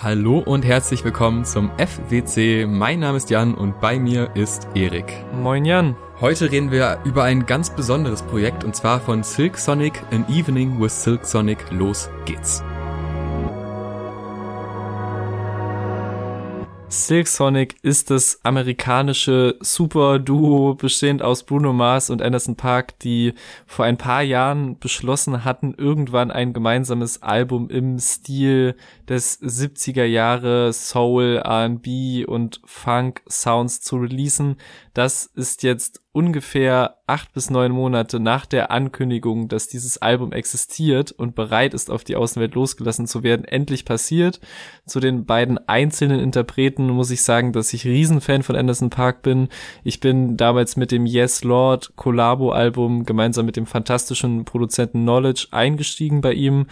Hallo und herzlich willkommen zum FWC. Mein Name ist Jan und bei mir ist Erik. Moin Jan. Heute reden wir über ein ganz besonderes Projekt und zwar von Silk Sonic An Evening with Silk Sonic. Los geht's. Silk Sonic ist das amerikanische Super-Duo bestehend aus Bruno Mars und Anderson Park, die vor ein paar Jahren beschlossen hatten, irgendwann ein gemeinsames Album im Stil des 70er Jahre Soul, R&B und Funk Sounds zu releasen. Das ist jetzt ungefähr acht bis neun Monate nach der Ankündigung, dass dieses Album existiert und bereit ist, auf die Außenwelt losgelassen zu werden, endlich passiert. Zu den beiden einzelnen Interpreten muss ich sagen, dass ich Riesenfan von Anderson Park bin. Ich bin damals mit dem Yes Lord Collabo-Album gemeinsam mit dem fantastischen Produzenten Knowledge eingestiegen bei ihm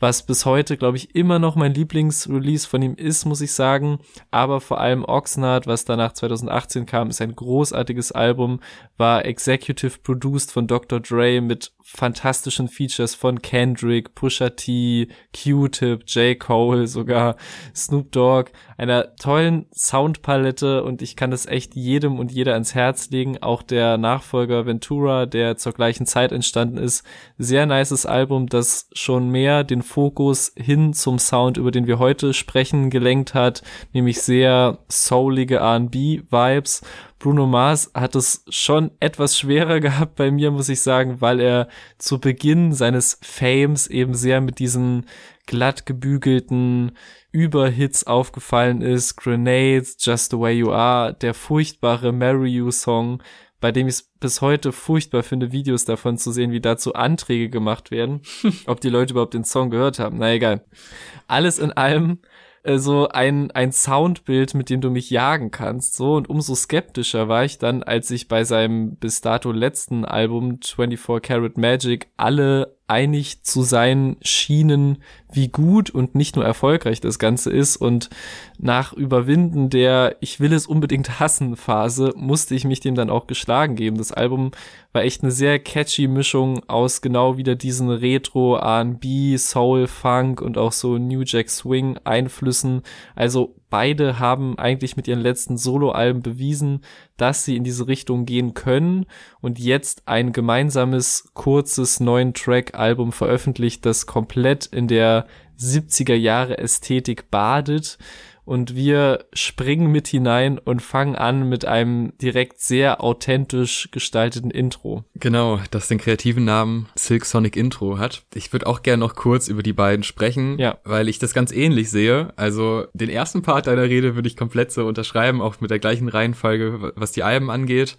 was bis heute, glaube ich, immer noch mein Lieblingsrelease von ihm ist, muss ich sagen. Aber vor allem Oxnard, was danach 2018 kam, ist ein großartiges Album, war executive produced von Dr. Dre mit fantastischen Features von Kendrick, Pusha T, Q-Tip, J. Cole, sogar Snoop Dogg, einer tollen Soundpalette und ich kann das echt jedem und jeder ans Herz legen. Auch der Nachfolger Ventura, der zur gleichen Zeit entstanden ist, sehr nices Album, das schon mehr den Fokus hin zum Sound, über den wir heute sprechen, gelenkt hat, nämlich sehr soulige R&B-Vibes Bruno Mars hat es schon etwas schwerer gehabt bei mir, muss ich sagen, weil er zu Beginn seines Fames eben sehr mit diesen glatt gebügelten Überhits aufgefallen ist. Grenades, Just the Way You Are, der furchtbare Marry You Song, bei dem ich es bis heute furchtbar finde, Videos davon zu sehen, wie dazu Anträge gemacht werden. Ob die Leute überhaupt den Song gehört haben. Na egal. Alles in allem äh, so ein, ein Soundbild, mit dem du mich jagen kannst, so. Und umso skeptischer war ich dann, als ich bei seinem bis dato letzten Album 24 Karat Magic alle einig zu sein schienen, wie gut und nicht nur erfolgreich das Ganze ist. Und nach Überwinden der Ich will es unbedingt hassen Phase musste ich mich dem dann auch geschlagen geben. Das Album war echt eine sehr catchy Mischung aus genau wieder diesen Retro, R&B, Soul, Funk und auch so New Jack Swing Einflüssen. Also beide haben eigentlich mit ihren letzten Soloalben bewiesen, dass sie in diese Richtung gehen können und jetzt ein gemeinsames, kurzes, neuen Track-Album veröffentlicht, das komplett in der 70er Jahre Ästhetik badet und wir springen mit hinein und fangen an mit einem direkt sehr authentisch gestalteten Intro. Genau, das den kreativen Namen Silk Sonic Intro hat. Ich würde auch gerne noch kurz über die beiden sprechen, ja. weil ich das ganz ähnlich sehe. Also den ersten Part deiner Rede würde ich komplett so unterschreiben, auch mit der gleichen Reihenfolge, was die Alben angeht.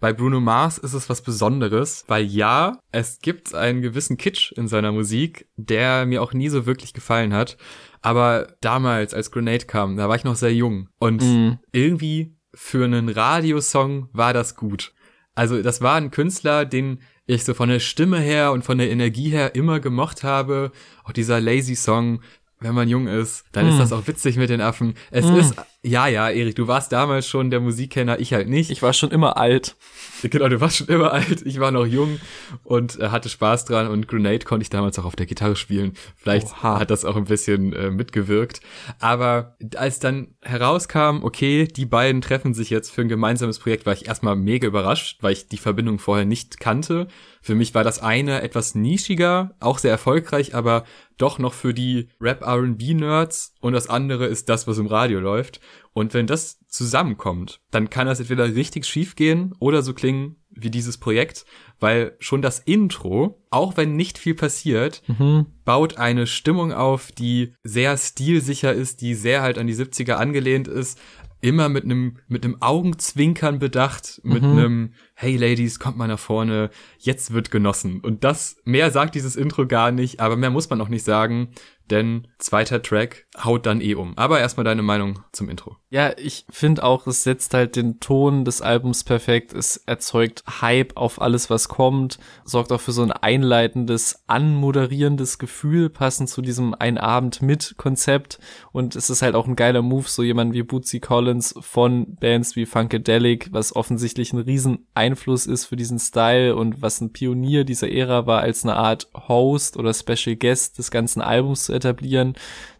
Bei Bruno Mars ist es was Besonderes, weil ja, es gibt einen gewissen Kitsch in seiner Musik, der mir auch nie so wirklich gefallen hat. Aber damals, als Grenade kam, da war ich noch sehr jung. Und mm. irgendwie für einen Radiosong war das gut. Also das war ein Künstler, den ich so von der Stimme her und von der Energie her immer gemocht habe. Auch dieser Lazy Song, wenn man jung ist, dann mm. ist hm. das auch witzig mit den Affen. Es mm. ist, ja, ja, Erik, du warst damals schon der Musikkenner, ich halt nicht. Ich war schon immer alt. Genau, du warst schon immer alt, ich war noch jung und äh, hatte Spaß dran und Grenade konnte ich damals auch auf der Gitarre spielen. Vielleicht Oha. hat das auch ein bisschen äh, mitgewirkt. Aber als dann herauskam, okay, die beiden treffen sich jetzt für ein gemeinsames Projekt, war ich erstmal mega überrascht, weil ich die Verbindung vorher nicht kannte. Für mich war das eine etwas nischiger, auch sehr erfolgreich, aber doch noch für die Rap-R&B-Nerds und das andere ist das, was im Radio läuft. Und wenn das zusammenkommt, dann kann das entweder richtig schief gehen oder so klingen wie dieses Projekt, weil schon das Intro, auch wenn nicht viel passiert, mhm. baut eine Stimmung auf, die sehr stilsicher ist, die sehr halt an die 70er angelehnt ist, immer mit einem mit einem Augenzwinkern bedacht, mit mhm. einem Hey Ladies, kommt mal nach vorne, jetzt wird genossen. Und das mehr sagt dieses Intro gar nicht, aber mehr muss man auch nicht sagen denn zweiter Track haut dann eh um. Aber erstmal deine Meinung zum Intro. Ja, ich finde auch, es setzt halt den Ton des Albums perfekt. Es erzeugt Hype auf alles, was kommt, sorgt auch für so ein einleitendes, anmoderierendes Gefühl, passend zu diesem Ein Abend mit Konzept. Und es ist halt auch ein geiler Move, so jemand wie Bootsy Collins von Bands wie Funkadelic, was offensichtlich ein riesen Einfluss ist für diesen Style und was ein Pionier dieser Ära war, als eine Art Host oder Special Guest des ganzen Albums zu etablieren,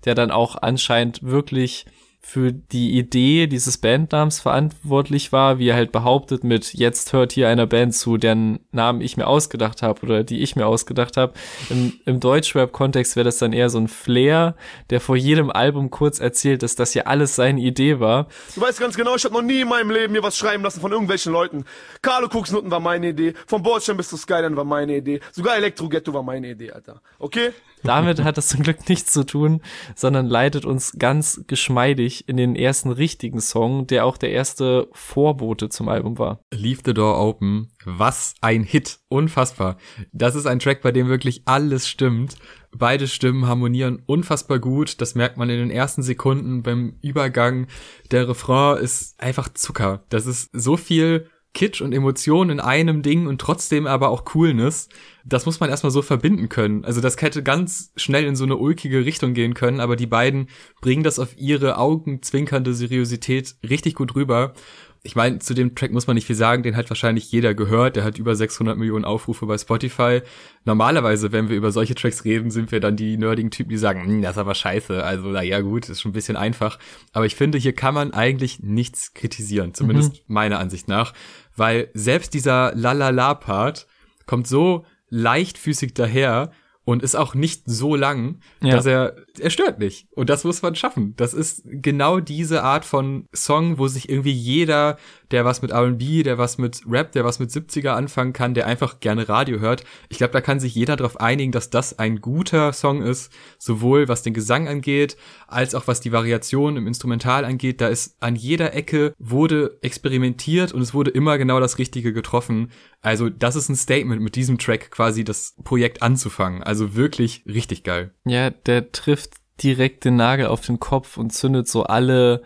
der dann auch anscheinend wirklich für die Idee dieses Bandnamens verantwortlich war, wie er halt behauptet mit jetzt hört hier einer Band zu, deren Namen ich mir ausgedacht habe oder die ich mir ausgedacht habe. Im, im Deutschrap-Kontext wäre das dann eher so ein Flair, der vor jedem Album kurz erzählt, dass das ja alles seine Idee war. Du weißt ganz genau, ich habe noch nie in meinem Leben mir was schreiben lassen von irgendwelchen Leuten. Carlo Koksnutten war meine Idee, von Bordstein bis zu Skyline war meine Idee, sogar Elektro Ghetto war meine Idee, Alter. Okay? Damit hat das zum Glück nichts zu tun, sondern leitet uns ganz geschmeidig in den ersten richtigen Song, der auch der erste Vorbote zum Album war. Leave the Door Open. Was ein Hit. Unfassbar. Das ist ein Track, bei dem wirklich alles stimmt. Beide Stimmen harmonieren unfassbar gut. Das merkt man in den ersten Sekunden beim Übergang. Der Refrain ist einfach Zucker. Das ist so viel Kitsch und Emotionen in einem Ding und trotzdem aber auch Coolness. Das muss man erstmal so verbinden können. Also das hätte ganz schnell in so eine ulkige Richtung gehen können, aber die beiden bringen das auf ihre augenzwinkernde Seriosität richtig gut rüber. Ich meine, zu dem Track muss man nicht viel sagen, den hat wahrscheinlich jeder gehört. Der hat über 600 Millionen Aufrufe bei Spotify. Normalerweise, wenn wir über solche Tracks reden, sind wir dann die nerdigen Typen, die sagen, hm, das ist aber scheiße. Also, na ja, gut, ist schon ein bisschen einfach. Aber ich finde, hier kann man eigentlich nichts kritisieren, zumindest mhm. meiner Ansicht nach, weil selbst dieser Lalala-Part kommt so leichtfüßig daher und ist auch nicht so lang, ja. dass er, er stört nicht. Und das muss man schaffen. Das ist genau diese Art von Song, wo sich irgendwie jeder, der was mit R&B, der was mit Rap, der was mit 70er anfangen kann, der einfach gerne Radio hört. Ich glaube, da kann sich jeder darauf einigen, dass das ein guter Song ist, sowohl was den Gesang angeht, als auch was die Variation im Instrumental angeht. Da ist an jeder Ecke wurde experimentiert und es wurde immer genau das Richtige getroffen. Also das ist ein Statement mit diesem Track quasi das Projekt anzufangen. Also wirklich richtig geil. Ja, der trifft direkt den Nagel auf den Kopf und zündet so alle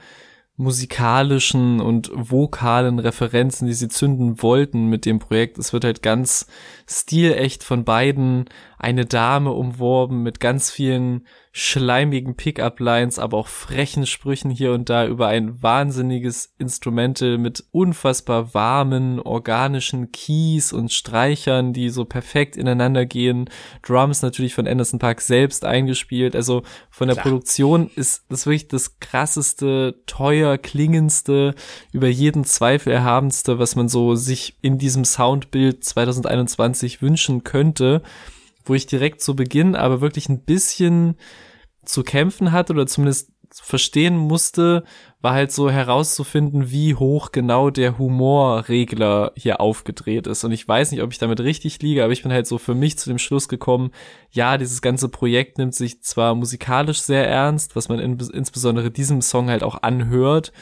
musikalischen und vokalen Referenzen, die sie zünden wollten mit dem Projekt. Es wird halt ganz stilecht von beiden eine Dame umworben mit ganz vielen schleimigen Pickup-Lines, aber auch frechen Sprüchen hier und da über ein wahnsinniges Instrumental mit unfassbar warmen, organischen Keys und Streichern, die so perfekt ineinander gehen. Drums natürlich von Anderson Park selbst eingespielt. Also von der Klar. Produktion ist das wirklich das krasseste, teuer klingendste, über jeden Zweifel erhabenste, was man so sich in diesem Soundbild 2021 wünschen könnte wo ich direkt zu Beginn aber wirklich ein bisschen zu kämpfen hatte oder zumindest verstehen musste, war halt so herauszufinden, wie hoch genau der Humorregler hier aufgedreht ist. Und ich weiß nicht, ob ich damit richtig liege, aber ich bin halt so für mich zu dem Schluss gekommen, ja, dieses ganze Projekt nimmt sich zwar musikalisch sehr ernst, was man in, insbesondere diesem Song halt auch anhört,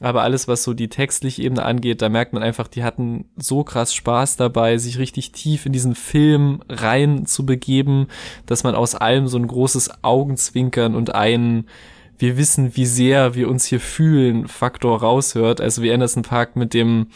aber alles, was so die textliche Ebene angeht, da merkt man einfach, die hatten so krass Spaß dabei, sich richtig tief in diesen Film rein zu begeben, dass man aus allem so ein großes Augenzwinkern und einen wir wissen, wie sehr wir uns hier fühlen, Faktor raushört. Also wie Anderson Park mit dem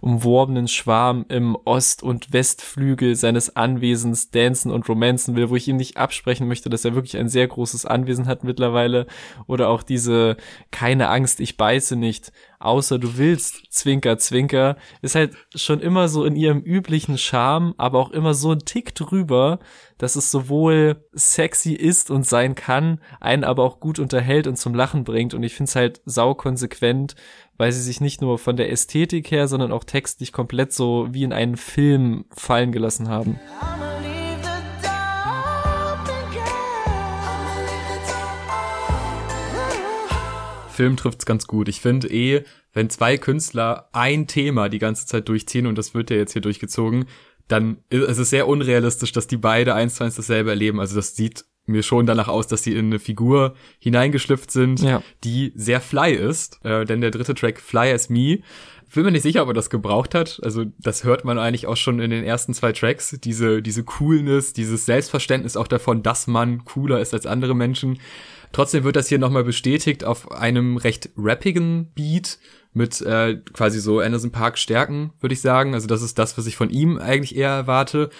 umworbenen Schwarm im Ost- und Westflügel seines Anwesens dancen und romanzen will, wo ich ihm nicht absprechen möchte, dass er wirklich ein sehr großes Anwesen hat mittlerweile. Oder auch diese keine Angst, ich beiße nicht, außer du willst, Zwinker, Zwinker, ist halt schon immer so in ihrem üblichen Charme, aber auch immer so ein Tick drüber, dass es sowohl sexy ist und sein kann, einen aber auch gut unterhält und zum Lachen bringt. Und ich finde es halt sau konsequent, weil sie sich nicht nur von der Ästhetik her, sondern auch textlich komplett so wie in einen Film fallen gelassen haben. Film trifft's ganz gut. Ich finde eh, wenn zwei Künstler ein Thema die ganze Zeit durchziehen und das wird ja jetzt hier durchgezogen, dann ist es sehr unrealistisch, dass die beide eins zu eins dasselbe erleben. Also das sieht mir schon danach aus, dass sie in eine Figur hineingeschlüpft sind, ja. die sehr fly ist. Äh, denn der dritte Track, Fly as Me, bin mir nicht sicher, ob er das gebraucht hat. Also das hört man eigentlich auch schon in den ersten zwei Tracks. Diese, diese Coolness, dieses Selbstverständnis auch davon, dass man cooler ist als andere Menschen. Trotzdem wird das hier nochmal bestätigt auf einem recht rappigen Beat mit äh, quasi so Anderson Park Stärken, würde ich sagen. Also das ist das, was ich von ihm eigentlich eher erwarte.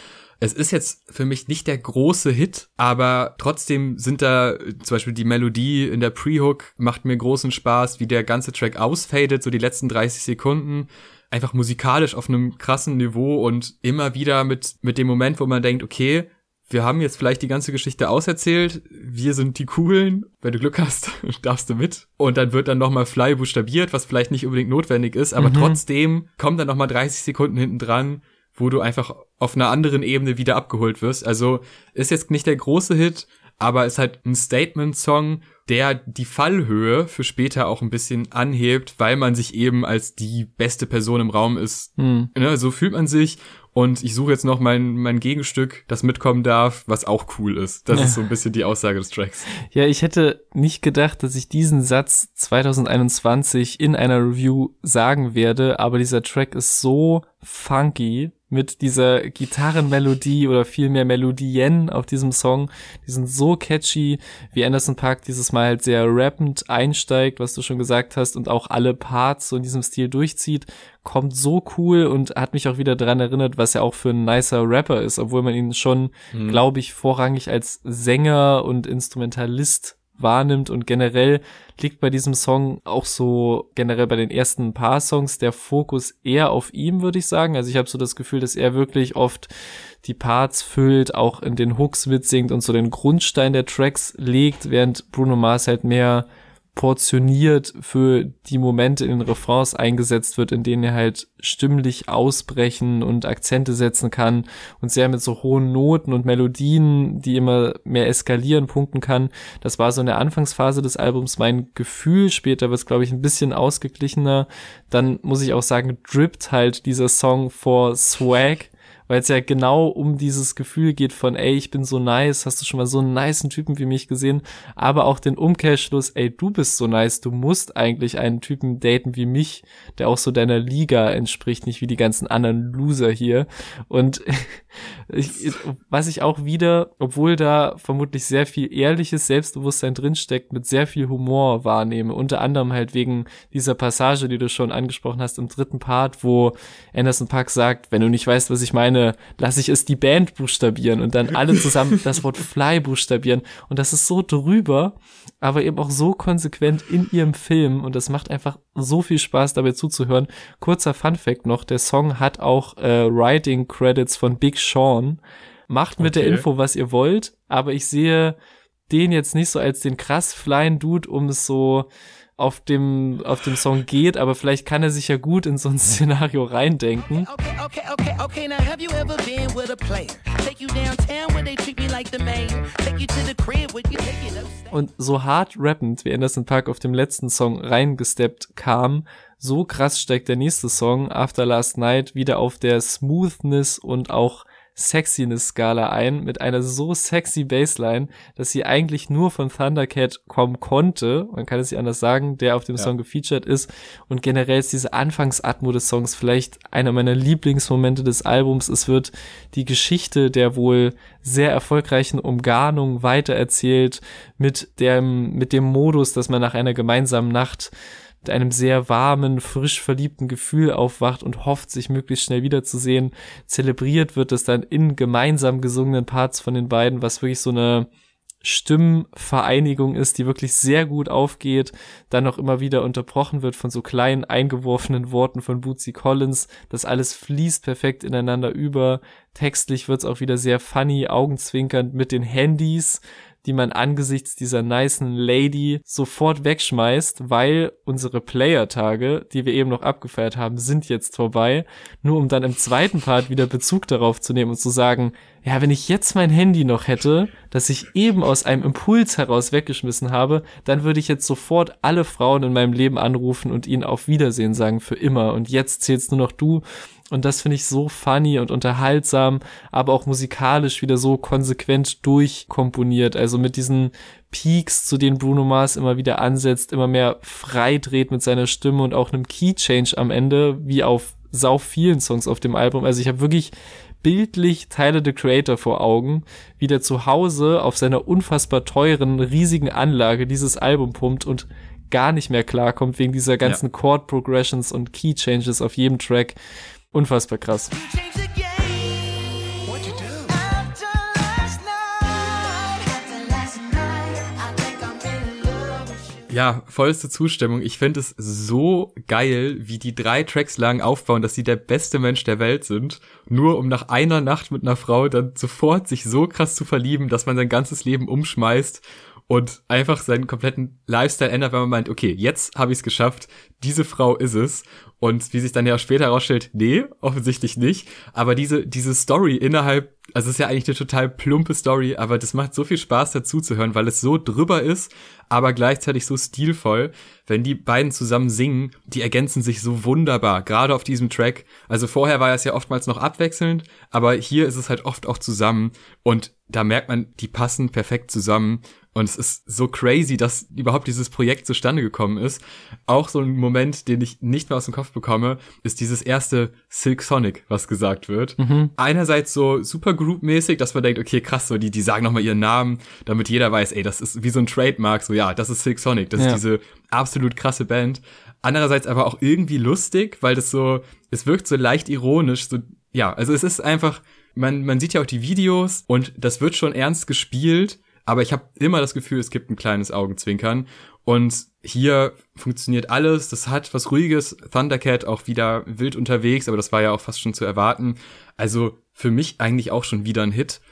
Es ist jetzt für mich nicht der große Hit, aber trotzdem sind da zum Beispiel die Melodie in der Pre-Hook macht mir großen Spaß, wie der ganze Track ausfadet, so die letzten 30 Sekunden. Einfach musikalisch auf einem krassen Niveau und immer wieder mit, mit dem Moment, wo man denkt, okay, wir haben jetzt vielleicht die ganze Geschichte auserzählt, wir sind die Coolen, wenn du Glück hast, darfst du mit. Und dann wird dann nochmal Fly buchstabiert, was vielleicht nicht unbedingt notwendig ist, aber mhm. trotzdem kommen dann nochmal 30 Sekunden hinten dran, wo du einfach auf einer anderen Ebene wieder abgeholt wirst. Also ist jetzt nicht der große Hit, aber ist halt ein Statement-Song, der die Fallhöhe für später auch ein bisschen anhebt, weil man sich eben als die beste Person im Raum ist. Hm. So fühlt man sich und ich suche jetzt noch mein, mein Gegenstück, das mitkommen darf, was auch cool ist. Das ja. ist so ein bisschen die Aussage des Tracks. Ja, ich hätte nicht gedacht, dass ich diesen Satz 2021 in einer Review sagen werde, aber dieser Track ist so funky mit dieser Gitarrenmelodie oder vielmehr Melodien auf diesem Song. Die sind so catchy, wie Anderson Park dieses Mal halt sehr rappend einsteigt, was du schon gesagt hast, und auch alle Parts so in diesem Stil durchzieht, kommt so cool und hat mich auch wieder dran erinnert, was er auch für ein nicer Rapper ist, obwohl man ihn schon, mhm. glaube ich, vorrangig als Sänger und Instrumentalist wahrnimmt und generell liegt bei diesem Song auch so generell bei den ersten paar Songs der Fokus eher auf ihm, würde ich sagen. Also ich habe so das Gefühl, dass er wirklich oft die Parts füllt, auch in den Hooks mitsingt und so den Grundstein der Tracks legt, während Bruno Mars halt mehr portioniert für die Momente in den Refrains eingesetzt wird, in denen er halt stimmlich ausbrechen und Akzente setzen kann und sehr mit so hohen Noten und Melodien, die immer mehr eskalieren, punkten kann. Das war so in der Anfangsphase des Albums mein Gefühl. Später wird es, glaube ich, ein bisschen ausgeglichener. Dann muss ich auch sagen, drippt halt dieser Song vor Swag weil es ja genau um dieses Gefühl geht von, ey, ich bin so nice, hast du schon mal so einen niceen Typen wie mich gesehen, aber auch den Umkehrschluss, ey, du bist so nice, du musst eigentlich einen Typen daten wie mich, der auch so deiner Liga entspricht, nicht wie die ganzen anderen Loser hier. Und ich, was ich auch wieder, obwohl da vermutlich sehr viel ehrliches Selbstbewusstsein drinsteckt, mit sehr viel Humor wahrnehme, unter anderem halt wegen dieser Passage, die du schon angesprochen hast im dritten Part, wo Anderson Park sagt, wenn du nicht weißt, was ich meine, Szene lasse ich es die Band buchstabieren und dann alle zusammen das Wort Fly buchstabieren. Und das ist so drüber, aber eben auch so konsequent in ihrem Film und das macht einfach so viel Spaß dabei zuzuhören. Kurzer Fun Fact noch, der Song hat auch äh, Writing Credits von Big Sean. Macht mit okay. der Info, was ihr wollt, aber ich sehe den jetzt nicht so als den krass flying Dude, um es so auf dem, auf dem Song geht, aber vielleicht kann er sich ja gut in so ein Szenario reindenken. Und so hart rappend, wie Anderson Park auf dem letzten Song reingesteppt kam, so krass steigt der nächste Song, After Last Night, wieder auf der Smoothness und auch Sexiness-Skala ein mit einer so sexy Bassline, dass sie eigentlich nur von Thundercat kommen konnte, man kann es nicht anders sagen, der auf dem ja. Song gefeatured ist und generell ist diese Anfangsatmo des Songs vielleicht einer meiner Lieblingsmomente des Albums. Es wird die Geschichte der wohl sehr erfolgreichen Umgarnung weitererzählt mit dem, mit dem Modus, dass man nach einer gemeinsamen Nacht mit einem sehr warmen, frisch verliebten Gefühl aufwacht und hofft, sich möglichst schnell wiederzusehen. Zelebriert wird es dann in gemeinsam gesungenen Parts von den beiden, was wirklich so eine Stimmvereinigung ist, die wirklich sehr gut aufgeht, dann noch immer wieder unterbrochen wird von so kleinen eingeworfenen Worten von Bootsy Collins. Das alles fließt perfekt ineinander über. Textlich wird's auch wieder sehr funny, augenzwinkernd mit den Handys die man angesichts dieser nicen Lady sofort wegschmeißt, weil unsere Player-Tage, die wir eben noch abgefeiert haben, sind jetzt vorbei. Nur um dann im zweiten Part wieder Bezug darauf zu nehmen und zu sagen, ja, wenn ich jetzt mein Handy noch hätte, das ich eben aus einem Impuls heraus weggeschmissen habe, dann würde ich jetzt sofort alle Frauen in meinem Leben anrufen und ihnen auf Wiedersehen sagen für immer. Und jetzt zählst nur noch du und das finde ich so funny und unterhaltsam, aber auch musikalisch wieder so konsequent durchkomponiert. Also mit diesen Peaks, zu denen Bruno Mars immer wieder ansetzt, immer mehr freidreht mit seiner Stimme und auch einem Key Change am Ende, wie auf sau vielen Songs auf dem Album. Also ich habe wirklich bildlich Teile The Creator vor Augen, wie der zu Hause auf seiner unfassbar teuren, riesigen Anlage dieses Album pumpt und gar nicht mehr klarkommt wegen dieser ganzen ja. Chord Progressions und Key Changes auf jedem Track. Unfassbar krass. Ja, vollste Zustimmung. Ich finde es so geil, wie die drei Tracks lang aufbauen, dass sie der beste Mensch der Welt sind, nur um nach einer Nacht mit einer Frau dann sofort sich so krass zu verlieben, dass man sein ganzes Leben umschmeißt und einfach seinen kompletten Lifestyle ändert, wenn man meint, okay, jetzt habe ich es geschafft, diese Frau ist es. Und wie sich dann ja später herausstellt, nee, offensichtlich nicht. Aber diese, diese Story innerhalb, also es ist ja eigentlich eine total plumpe Story, aber das macht so viel Spaß dazu zu hören, weil es so drüber ist, aber gleichzeitig so stilvoll. Wenn die beiden zusammen singen, die ergänzen sich so wunderbar, gerade auf diesem Track. Also vorher war es ja oftmals noch abwechselnd, aber hier ist es halt oft auch zusammen und da merkt man, die passen perfekt zusammen und es ist so crazy, dass überhaupt dieses Projekt zustande gekommen ist. Auch so ein Moment, den ich nicht mehr aus dem Kopf bekomme, ist dieses erste Silk Sonic, was gesagt wird. Mhm. Einerseits so super Group-mäßig, dass man denkt, okay, krass, so die, die sagen nochmal ihren Namen, damit jeder weiß, ey, das ist wie so ein Trademark, so ja, das ist Silk Sonic, das ja. ist diese absolut krasse Band. Andererseits aber auch irgendwie lustig, weil das so, es wirkt so leicht ironisch, so, ja, also es ist einfach, man, man sieht ja auch die Videos und das wird schon ernst gespielt, aber ich habe immer das Gefühl, es gibt ein kleines Augenzwinkern. Und hier funktioniert alles. Das hat was Ruhiges. Thundercat auch wieder wild unterwegs, aber das war ja auch fast schon zu erwarten. Also für mich eigentlich auch schon wieder ein Hit.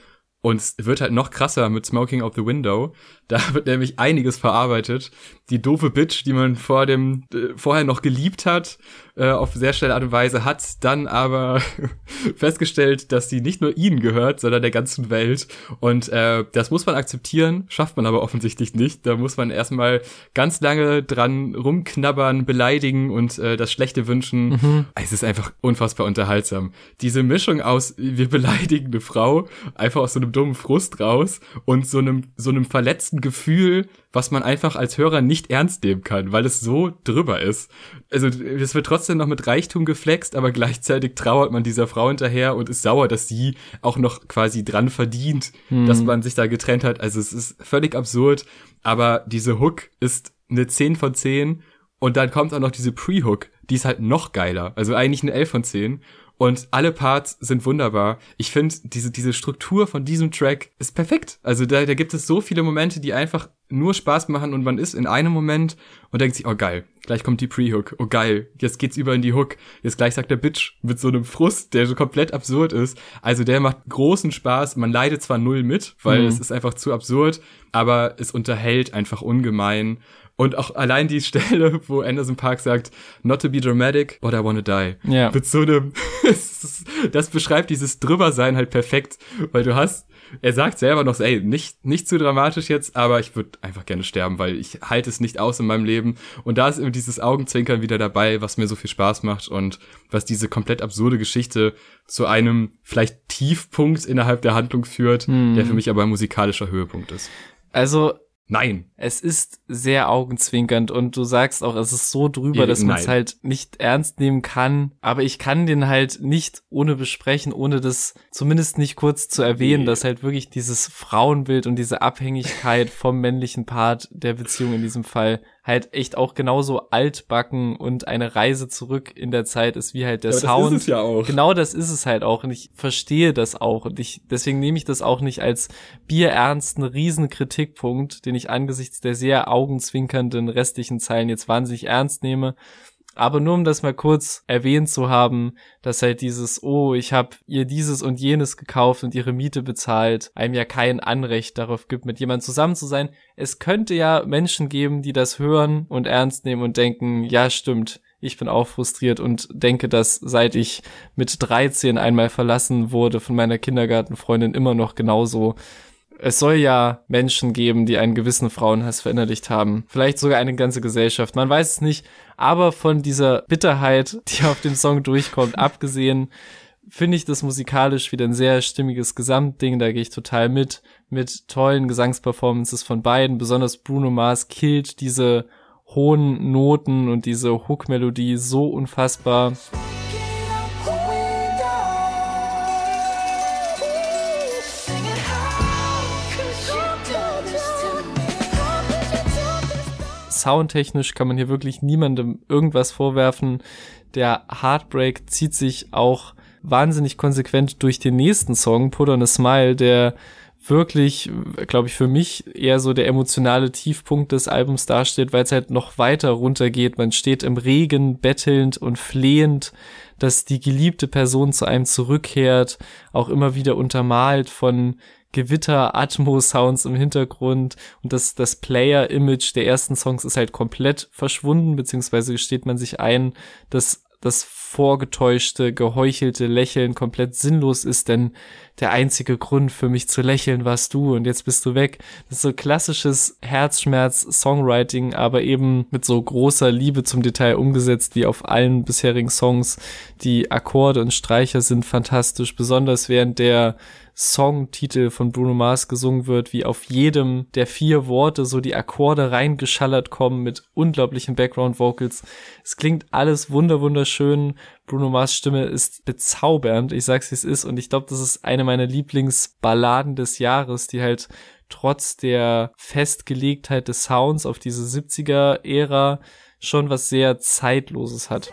Und es wird halt noch krasser mit Smoking Out the Window. Da wird nämlich einiges verarbeitet. Die doofe Bitch, die man vor dem, äh, vorher noch geliebt hat, äh, auf sehr schnelle Art und Weise, hat dann aber festgestellt, dass sie nicht nur ihnen gehört, sondern der ganzen Welt. Und äh, das muss man akzeptieren, schafft man aber offensichtlich nicht. Da muss man erstmal ganz lange dran rumknabbern, beleidigen und äh, das Schlechte wünschen. Mhm. Es ist einfach unfassbar unterhaltsam. Diese Mischung aus, wir beleidigen eine Frau, einfach aus so einem dummen Frust raus und so einem, so einem verletzten Gefühl, was man einfach als Hörer nicht ernst nehmen kann, weil es so drüber ist. Also es wird trotzdem noch mit Reichtum geflext, aber gleichzeitig trauert man dieser Frau hinterher und ist sauer, dass sie auch noch quasi dran verdient, hm. dass man sich da getrennt hat. Also es ist völlig absurd, aber diese Hook ist eine 10 von 10 und dann kommt auch noch diese Pre-Hook, die ist halt noch geiler. Also eigentlich eine 11 von 10 und alle Parts sind wunderbar. Ich finde, diese, diese Struktur von diesem Track ist perfekt. Also da, da gibt es so viele Momente, die einfach nur Spaß machen und man ist in einem Moment und denkt sich, oh geil, gleich kommt die Pre-Hook, oh geil, jetzt geht's über in die Hook, jetzt gleich sagt der Bitch mit so einem Frust, der so komplett absurd ist. Also der macht großen Spaß, man leidet zwar null mit, weil mhm. es ist einfach zu absurd, aber es unterhält einfach ungemein und auch allein die Stelle, wo Anderson Park sagt, not to be dramatic, but I wanna die. Ja. Mit so einem, das beschreibt dieses Drübersein halt perfekt, weil du hast, er sagt selber noch, ey, nicht, nicht zu dramatisch jetzt, aber ich würde einfach gerne sterben, weil ich halte es nicht aus in meinem Leben. Und da ist eben dieses Augenzwinkern wieder dabei, was mir so viel Spaß macht und was diese komplett absurde Geschichte zu einem vielleicht Tiefpunkt innerhalb der Handlung führt, hm. der für mich aber ein musikalischer Höhepunkt ist. Also Nein. Es ist sehr augenzwinkernd und du sagst auch, es ist so drüber, dass man es halt nicht ernst nehmen kann. Aber ich kann den halt nicht ohne besprechen, ohne das zumindest nicht kurz zu erwähnen, nee. dass halt wirklich dieses Frauenbild und diese Abhängigkeit vom männlichen Part der Beziehung in diesem Fall halt echt auch genauso altbacken und eine Reise zurück in der Zeit ist wie halt der ja, Sound. Das ist es ja auch. Genau das ist es halt auch und ich verstehe das auch und ich deswegen nehme ich das auch nicht als bierernsten Riesenkritikpunkt, den ich angesichts der sehr augenzwinkernden restlichen Zeilen jetzt wahnsinnig ernst nehme, aber nur um das mal kurz erwähnt zu haben, dass halt dieses, oh, ich habe ihr dieses und jenes gekauft und ihre Miete bezahlt, einem ja kein Anrecht darauf gibt, mit jemandem zusammen zu sein. Es könnte ja Menschen geben, die das hören und ernst nehmen und denken, ja, stimmt, ich bin auch frustriert und denke, dass seit ich mit 13 einmal verlassen wurde von meiner Kindergartenfreundin immer noch genauso es soll ja Menschen geben, die einen gewissen Frauenhass verinnerlicht haben. Vielleicht sogar eine ganze Gesellschaft. Man weiß es nicht. Aber von dieser Bitterheit, die auf dem Song durchkommt, abgesehen, finde ich das musikalisch wieder ein sehr stimmiges Gesamtding. Da gehe ich total mit. Mit tollen Gesangsperformances von beiden. Besonders Bruno Mars killt diese hohen Noten und diese Hook-Melodie so unfassbar. Soundtechnisch kann man hier wirklich niemandem irgendwas vorwerfen. Der Heartbreak zieht sich auch wahnsinnig konsequent durch den nächsten Song, Put on a Smile, der wirklich, glaube ich, für mich eher so der emotionale Tiefpunkt des Albums dasteht, weil es halt noch weiter runtergeht. Man steht im Regen bettelnd und flehend, dass die geliebte Person zu einem zurückkehrt, auch immer wieder untermalt von Gewitter, Atmo-Sounds im Hintergrund und das, das Player-Image der ersten Songs ist halt komplett verschwunden, beziehungsweise gesteht man sich ein, dass das vorgetäuschte, geheuchelte Lächeln komplett sinnlos ist, denn der einzige Grund für mich zu lächeln warst du und jetzt bist du weg. Das ist so klassisches Herzschmerz-Songwriting, aber eben mit so großer Liebe zum Detail umgesetzt wie auf allen bisherigen Songs. Die Akkorde und Streicher sind fantastisch, besonders während der Songtitel von Bruno Mars gesungen wird, wie auf jedem der vier Worte so die Akkorde reingeschallert kommen mit unglaublichen Background Vocals. Es klingt alles wunder wunderschön. Bruno Mars Stimme ist bezaubernd. Ich sag's wie es ist und ich glaube, das ist eine meiner Lieblingsballaden des Jahres, die halt trotz der Festgelegtheit des Sounds auf diese 70er Ära schon was sehr zeitloses hat.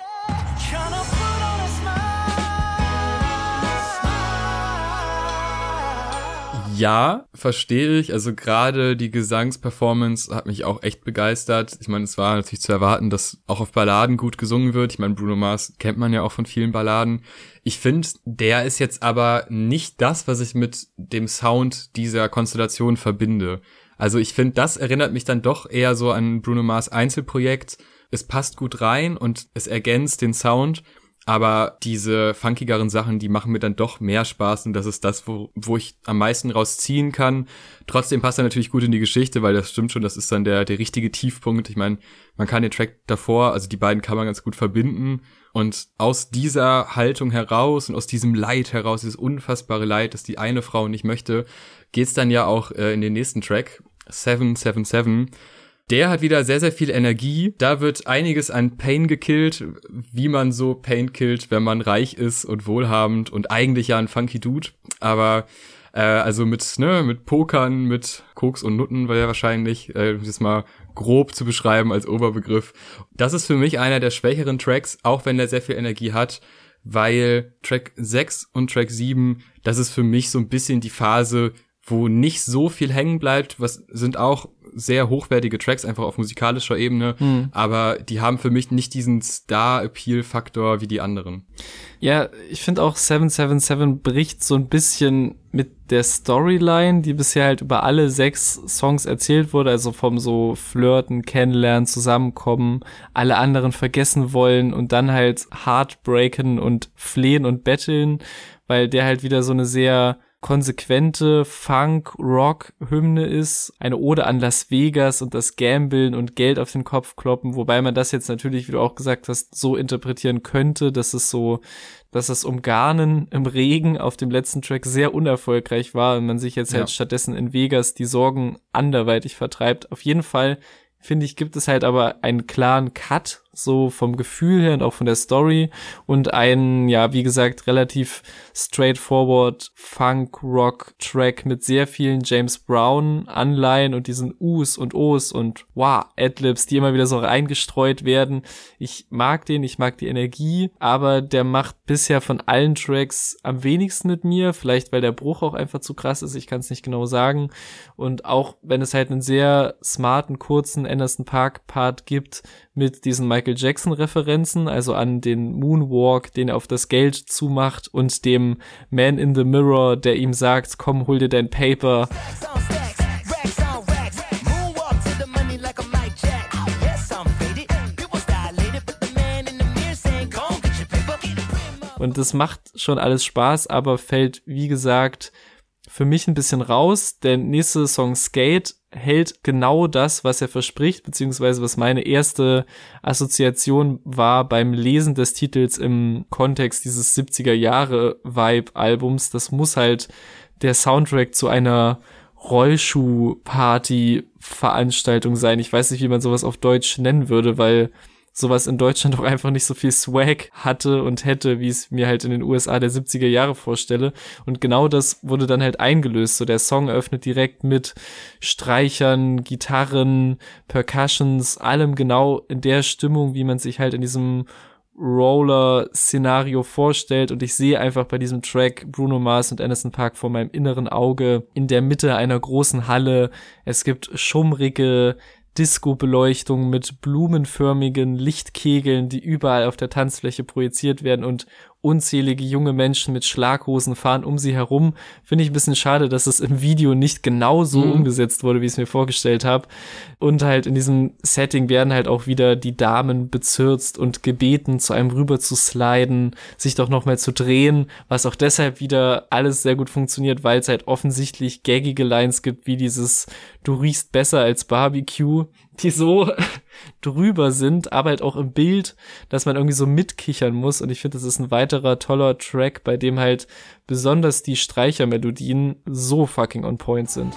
Ja, verstehe ich. Also gerade die Gesangsperformance hat mich auch echt begeistert. Ich meine, es war natürlich zu erwarten, dass auch auf Balladen gut gesungen wird. Ich meine, Bruno Mars kennt man ja auch von vielen Balladen. Ich finde, der ist jetzt aber nicht das, was ich mit dem Sound dieser Konstellation verbinde. Also ich finde, das erinnert mich dann doch eher so an Bruno Mars Einzelprojekt. Es passt gut rein und es ergänzt den Sound aber diese funkigeren Sachen, die machen mir dann doch mehr Spaß und das ist das, wo, wo ich am meisten rausziehen kann. Trotzdem passt er natürlich gut in die Geschichte, weil das stimmt schon, das ist dann der, der richtige Tiefpunkt. Ich meine, man kann den Track davor, also die beiden kann man ganz gut verbinden und aus dieser Haltung heraus und aus diesem Leid heraus, dieses unfassbare Leid, das die eine Frau nicht möchte, geht's dann ja auch äh, in den nächsten Track, 777 der hat wieder sehr, sehr viel Energie. Da wird einiges an Pain gekillt, wie man so Pain killt, wenn man reich ist und wohlhabend und eigentlich ja ein funky Dude. Aber äh, also mit, ne, mit Pokern, mit Koks und Nutten war ja wahrscheinlich, äh, das mal grob zu beschreiben als Oberbegriff. Das ist für mich einer der schwächeren Tracks, auch wenn der sehr viel Energie hat, weil Track 6 und Track 7, das ist für mich so ein bisschen die Phase, wo nicht so viel hängen bleibt, was sind auch sehr hochwertige Tracks einfach auf musikalischer Ebene, mhm. aber die haben für mich nicht diesen Star-Appeal-Faktor wie die anderen. Ja, ich finde auch 777 bricht so ein bisschen mit der Storyline, die bisher halt über alle sechs Songs erzählt wurde, also vom so Flirten, Kennenlernen, Zusammenkommen, alle anderen vergessen wollen und dann halt Heartbreaken und flehen und betteln, weil der halt wieder so eine sehr konsequente Funk-Rock-Hymne ist, eine Ode an Las Vegas und das Gambeln und Geld auf den Kopf kloppen, wobei man das jetzt natürlich, wie du auch gesagt hast, so interpretieren könnte, dass es so, dass das Umgarnen im Regen auf dem letzten Track sehr unerfolgreich war und man sich jetzt ja. halt stattdessen in Vegas die Sorgen anderweitig vertreibt. Auf jeden Fall finde ich, gibt es halt aber einen klaren Cut, so vom Gefühl her und auch von der Story. Und einen, ja, wie gesagt, relativ straightforward Funk-Rock-Track mit sehr vielen James Brown-Anleihen und diesen Us und Os und wow, Adlibs, die immer wieder so reingestreut werden. Ich mag den, ich mag die Energie, aber der macht bisher von allen Tracks am wenigsten mit mir, vielleicht weil der Bruch auch einfach zu krass ist, ich kann es nicht genau sagen. Und auch wenn es halt einen sehr smarten, kurzen Anderson Park Part gibt mit diesen Michael Jackson Referenzen, also an den Moonwalk, den er auf das Geld zumacht und dem Man in the Mirror, der ihm sagt, komm, hol dir dein Paper. Und das macht schon alles Spaß, aber fällt, wie gesagt, für mich ein bisschen raus. Der nächste Song Skate hält genau das, was er verspricht, beziehungsweise was meine erste Assoziation war beim Lesen des Titels im Kontext dieses 70er Jahre Vibe Albums. Das muss halt der Soundtrack zu einer Rollschuh-Party Veranstaltung sein. Ich weiß nicht, wie man sowas auf Deutsch nennen würde, weil sowas in Deutschland auch einfach nicht so viel Swag hatte und hätte, wie es mir halt in den USA der 70er Jahre vorstelle. Und genau das wurde dann halt eingelöst. So der Song öffnet direkt mit Streichern, Gitarren, Percussions, allem genau in der Stimmung, wie man sich halt in diesem Roller-Szenario vorstellt und ich sehe einfach bei diesem Track Bruno Mars und Anderson Park vor meinem inneren Auge in der Mitte einer großen Halle. Es gibt schummrige Disco-Beleuchtung mit blumenförmigen Lichtkegeln, die überall auf der Tanzfläche projiziert werden und unzählige junge Menschen mit Schlaghosen fahren um sie herum. Finde ich ein bisschen schade, dass es im Video nicht genau so mhm. umgesetzt wurde, wie ich es mir vorgestellt habe. Und halt in diesem Setting werden halt auch wieder die Damen bezirzt und gebeten, zu einem rüber zu sliden, sich doch nochmal zu drehen, was auch deshalb wieder alles sehr gut funktioniert, weil es halt offensichtlich gaggige Lines gibt, wie dieses Du riechst besser als Barbecue, die so drüber sind, aber halt auch im Bild, dass man irgendwie so mitkichern muss. Und ich finde, das ist ein weiterer toller Track, bei dem halt besonders die Streichermelodien so fucking on point sind.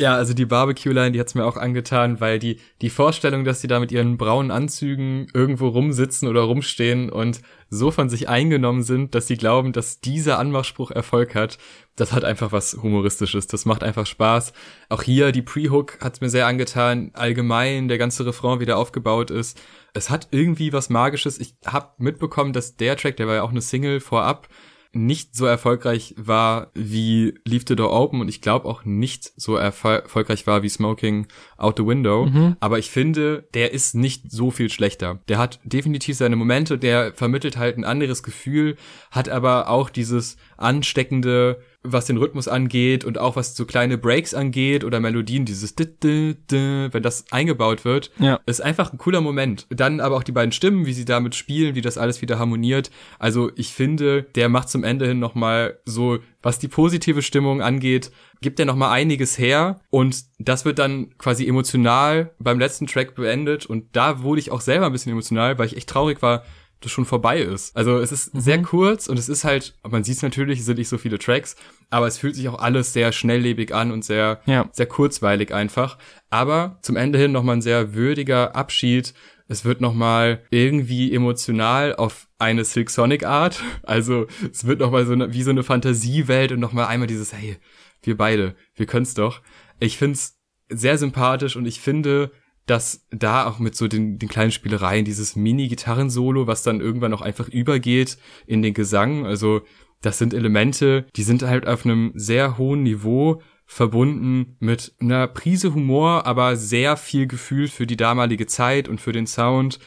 Ja, also die Barbecue-Line, die hat's mir auch angetan, weil die, die Vorstellung, dass sie da mit ihren braunen Anzügen irgendwo rumsitzen oder rumstehen und so von sich eingenommen sind, dass sie glauben, dass dieser Anmachspruch Erfolg hat, das hat einfach was Humoristisches. Das macht einfach Spaß. Auch hier, die Pre-Hook hat's mir sehr angetan. Allgemein, der ganze Refrain wieder aufgebaut ist. Es hat irgendwie was Magisches. Ich habe mitbekommen, dass der Track, der war ja auch eine Single vorab, nicht so erfolgreich war wie Leave the Door Open und ich glaube auch nicht so erfolgreich war wie Smoking Out the Window. Mhm. Aber ich finde, der ist nicht so viel schlechter. Der hat definitiv seine Momente, der vermittelt halt ein anderes Gefühl, hat aber auch dieses ansteckende was den Rhythmus angeht und auch was so kleine Breaks angeht oder Melodien, dieses wenn das eingebaut wird, ja. ist einfach ein cooler Moment. Dann aber auch die beiden Stimmen, wie sie damit spielen, wie das alles wieder harmoniert. Also ich finde, der macht zum Ende hin nochmal so, was die positive Stimmung angeht, gibt er nochmal einiges her und das wird dann quasi emotional beim letzten Track beendet und da wurde ich auch selber ein bisschen emotional, weil ich echt traurig war, das schon vorbei ist. Also es ist mhm. sehr kurz und es ist halt, man sieht es natürlich, es sind nicht so viele Tracks, aber es fühlt sich auch alles sehr schnelllebig an und sehr, ja. sehr kurzweilig einfach. Aber zum Ende hin nochmal ein sehr würdiger Abschied. Es wird nochmal irgendwie emotional auf eine Silk Sonic Art. Also es wird nochmal so eine, wie so eine Fantasiewelt und nochmal einmal dieses, hey, wir beide, wir können's doch. Ich find's sehr sympathisch und ich finde, dass da auch mit so den, den kleinen Spielereien dieses Mini-Gitarren-Solo, was dann irgendwann auch einfach übergeht in den Gesang, also das sind Elemente, die sind halt auf einem sehr hohen Niveau verbunden mit einer Prise Humor, aber sehr viel Gefühl für die damalige Zeit und für den Sound.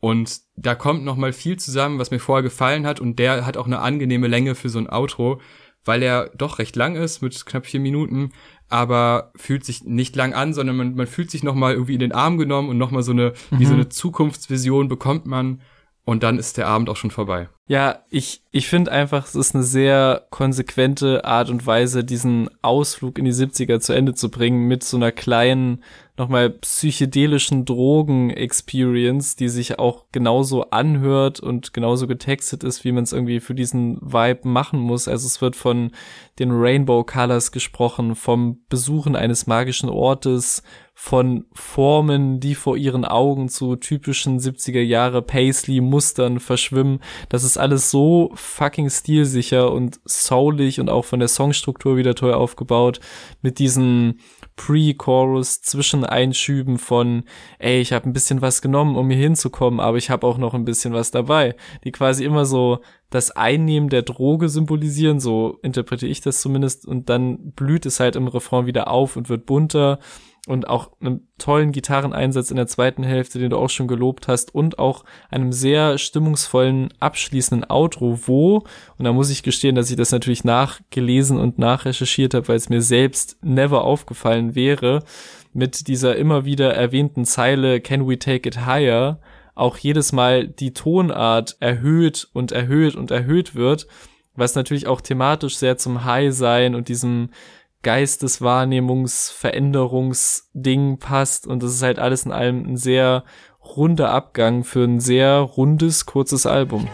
Und da kommt noch mal viel zusammen, was mir vorher gefallen hat. Und der hat auch eine angenehme Länge für so ein Outro, weil er doch recht lang ist mit knapp vier Minuten aber fühlt sich nicht lang an, sondern man, man fühlt sich nochmal irgendwie in den Arm genommen und nochmal so eine, mhm. wie so eine Zukunftsvision bekommt man und dann ist der Abend auch schon vorbei. Ja, ich, ich finde einfach, es ist eine sehr konsequente Art und Weise, diesen Ausflug in die 70er zu Ende zu bringen mit so einer kleinen, nochmal psychedelischen Drogen-Experience, die sich auch genauso anhört und genauso getextet ist, wie man es irgendwie für diesen Vibe machen muss. Also es wird von den Rainbow Colors gesprochen, vom Besuchen eines magischen Ortes, von Formen, die vor ihren Augen zu typischen 70er Jahre Paisley-Mustern verschwimmen. Das ist alles so fucking stilsicher und soulig und auch von der Songstruktur wieder toll aufgebaut. Mit diesen Pre-Chorus zwischen Einschüben von, ey, ich habe ein bisschen was genommen, um hier hinzukommen, aber ich habe auch noch ein bisschen was dabei, die quasi immer so das Einnehmen der Droge symbolisieren, so interpretiere ich das zumindest, und dann blüht es halt im Refrain wieder auf und wird bunter und auch einem tollen Gitarreneinsatz in der zweiten Hälfte, den du auch schon gelobt hast, und auch einem sehr stimmungsvollen abschließenden Outro, wo, und da muss ich gestehen, dass ich das natürlich nachgelesen und nachrecherchiert habe, weil es mir selbst never aufgefallen wäre, mit dieser immer wieder erwähnten Zeile Can we take it higher? auch jedes Mal die Tonart erhöht und erhöht und erhöht wird, was natürlich auch thematisch sehr zum High sein und diesem Geisteswahrnehmungsveränderungsding passt und das ist halt alles in allem ein sehr runder Abgang für ein sehr rundes, kurzes Album.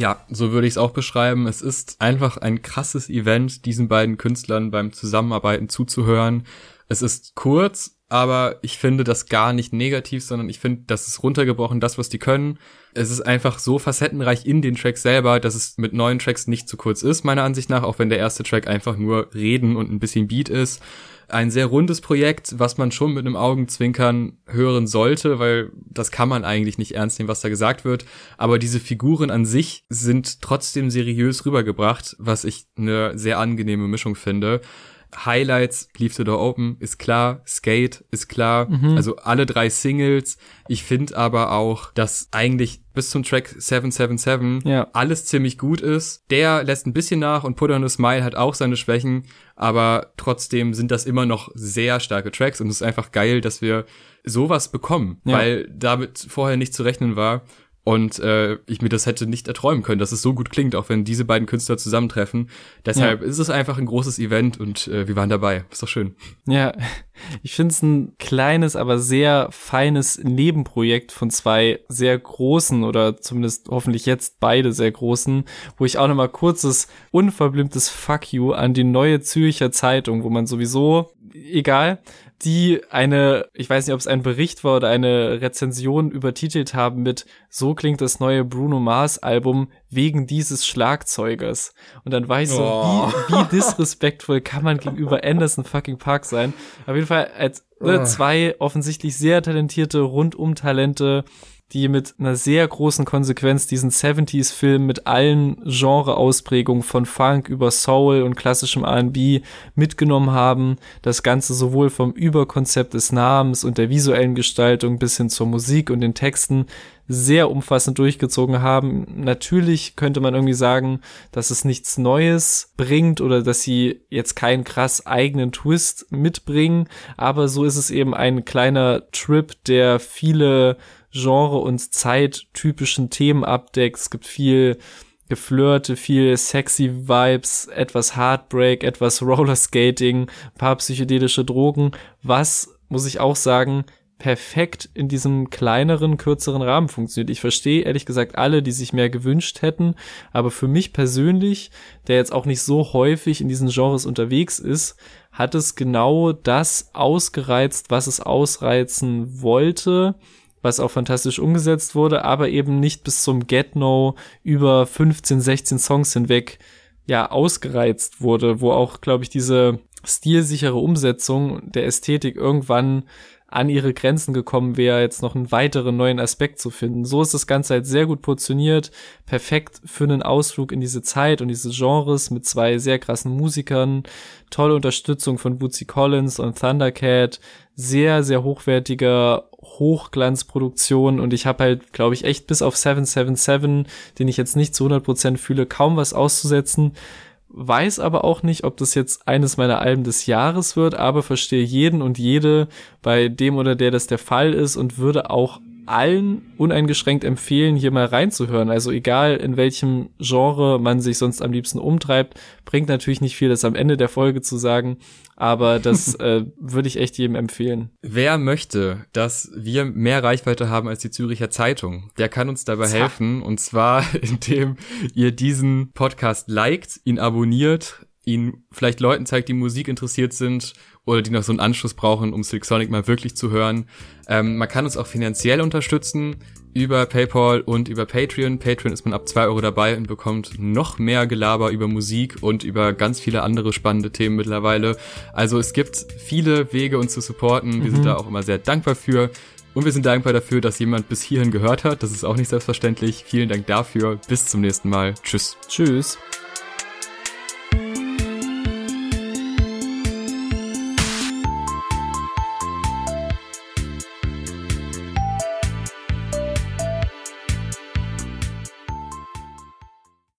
Ja, so würde ich es auch beschreiben. Es ist einfach ein krasses Event, diesen beiden Künstlern beim Zusammenarbeiten zuzuhören. Es ist kurz, aber ich finde das gar nicht negativ, sondern ich finde, das ist runtergebrochen, das, was die können. Es ist einfach so facettenreich in den Tracks selber, dass es mit neuen Tracks nicht zu kurz ist, meiner Ansicht nach, auch wenn der erste Track einfach nur Reden und ein bisschen Beat ist ein sehr rundes Projekt, was man schon mit einem Augenzwinkern hören sollte, weil das kann man eigentlich nicht ernst nehmen, was da gesagt wird. Aber diese Figuren an sich sind trotzdem seriös rübergebracht, was ich eine sehr angenehme Mischung finde. Highlights, Leave the Door Open ist klar, Skate ist klar, mhm. also alle drei Singles. Ich finde aber auch, dass eigentlich bis zum Track 777 ja. alles ziemlich gut ist. Der lässt ein bisschen nach und Put on a Smile hat auch seine Schwächen, aber trotzdem sind das immer noch sehr starke Tracks und es ist einfach geil, dass wir sowas bekommen, ja. weil damit vorher nicht zu rechnen war. Und äh, ich mir das hätte nicht erträumen können, dass es so gut klingt, auch wenn diese beiden Künstler zusammentreffen. Deshalb ja. ist es einfach ein großes Event und äh, wir waren dabei. Ist doch schön. Ja, ich finde es ein kleines, aber sehr feines Nebenprojekt von zwei sehr großen oder zumindest hoffentlich jetzt beide sehr großen, wo ich auch nochmal kurzes, unverblümtes Fuck you an die neue Zürcher Zeitung, wo man sowieso, egal, die eine, ich weiß nicht, ob es ein Bericht war oder eine Rezension übertitelt haben mit So klingt das neue Bruno Mars Album wegen dieses Schlagzeugers. Und dann war ich so, oh. wie, wie disrespektvoll kann man gegenüber Anderson fucking Park sein? Auf jeden Fall als ne, oh. zwei offensichtlich sehr talentierte Rundum-Talente die mit einer sehr großen Konsequenz diesen 70s-Film mit allen Genre-Ausprägungen von Funk über Soul und klassischem R&B mitgenommen haben. Das Ganze sowohl vom Überkonzept des Namens und der visuellen Gestaltung bis hin zur Musik und den Texten sehr umfassend durchgezogen haben. Natürlich könnte man irgendwie sagen, dass es nichts Neues bringt oder dass sie jetzt keinen krass eigenen Twist mitbringen, aber so ist es eben ein kleiner Trip, der viele Genre- und zeittypischen Themen abdeckt. Es gibt viel Geflirte, viel sexy Vibes, etwas Heartbreak, etwas Rollerskating, paar psychedelische Drogen, was, muss ich auch sagen, perfekt in diesem kleineren, kürzeren Rahmen funktioniert. Ich verstehe ehrlich gesagt alle, die sich mehr gewünscht hätten, aber für mich persönlich, der jetzt auch nicht so häufig in diesen Genres unterwegs ist, hat es genau das ausgereizt, was es ausreizen wollte was auch fantastisch umgesetzt wurde, aber eben nicht bis zum Get No über 15, 16 Songs hinweg ja ausgereizt wurde, wo auch, glaube ich, diese stilsichere Umsetzung der Ästhetik irgendwann an ihre Grenzen gekommen wäre, jetzt noch einen weiteren neuen Aspekt zu finden. So ist das Ganze halt sehr gut portioniert, perfekt für einen Ausflug in diese Zeit und diese Genres mit zwei sehr krassen Musikern, tolle Unterstützung von Bootsy Collins und Thundercat, sehr, sehr hochwertiger Hochglanzproduktion und ich habe halt, glaube ich, echt bis auf 777, den ich jetzt nicht zu 100% fühle, kaum was auszusetzen weiß aber auch nicht, ob das jetzt eines meiner Alben des Jahres wird, aber verstehe jeden und jede, bei dem oder der das der Fall ist und würde auch allen uneingeschränkt empfehlen, hier mal reinzuhören. Also egal in welchem Genre man sich sonst am liebsten umtreibt, bringt natürlich nicht viel, das am Ende der Folge zu sagen, aber das äh, würde ich echt jedem empfehlen. Wer möchte, dass wir mehr Reichweite haben als die Züricher Zeitung, der kann uns dabei helfen und zwar indem ihr diesen Podcast liked, ihn abonniert, ihn vielleicht Leuten zeigt, die Musik interessiert sind oder die noch so einen Anschluss brauchen, um Silk Sonic mal wirklich zu hören. Ähm, man kann uns auch finanziell unterstützen über PayPal und über Patreon. Patreon ist man ab zwei Euro dabei und bekommt noch mehr Gelaber über Musik und über ganz viele andere spannende Themen mittlerweile. Also es gibt viele Wege, uns zu supporten. Wir mhm. sind da auch immer sehr dankbar für. Und wir sind dankbar dafür, dass jemand bis hierhin gehört hat. Das ist auch nicht selbstverständlich. Vielen Dank dafür. Bis zum nächsten Mal. Tschüss. Tschüss.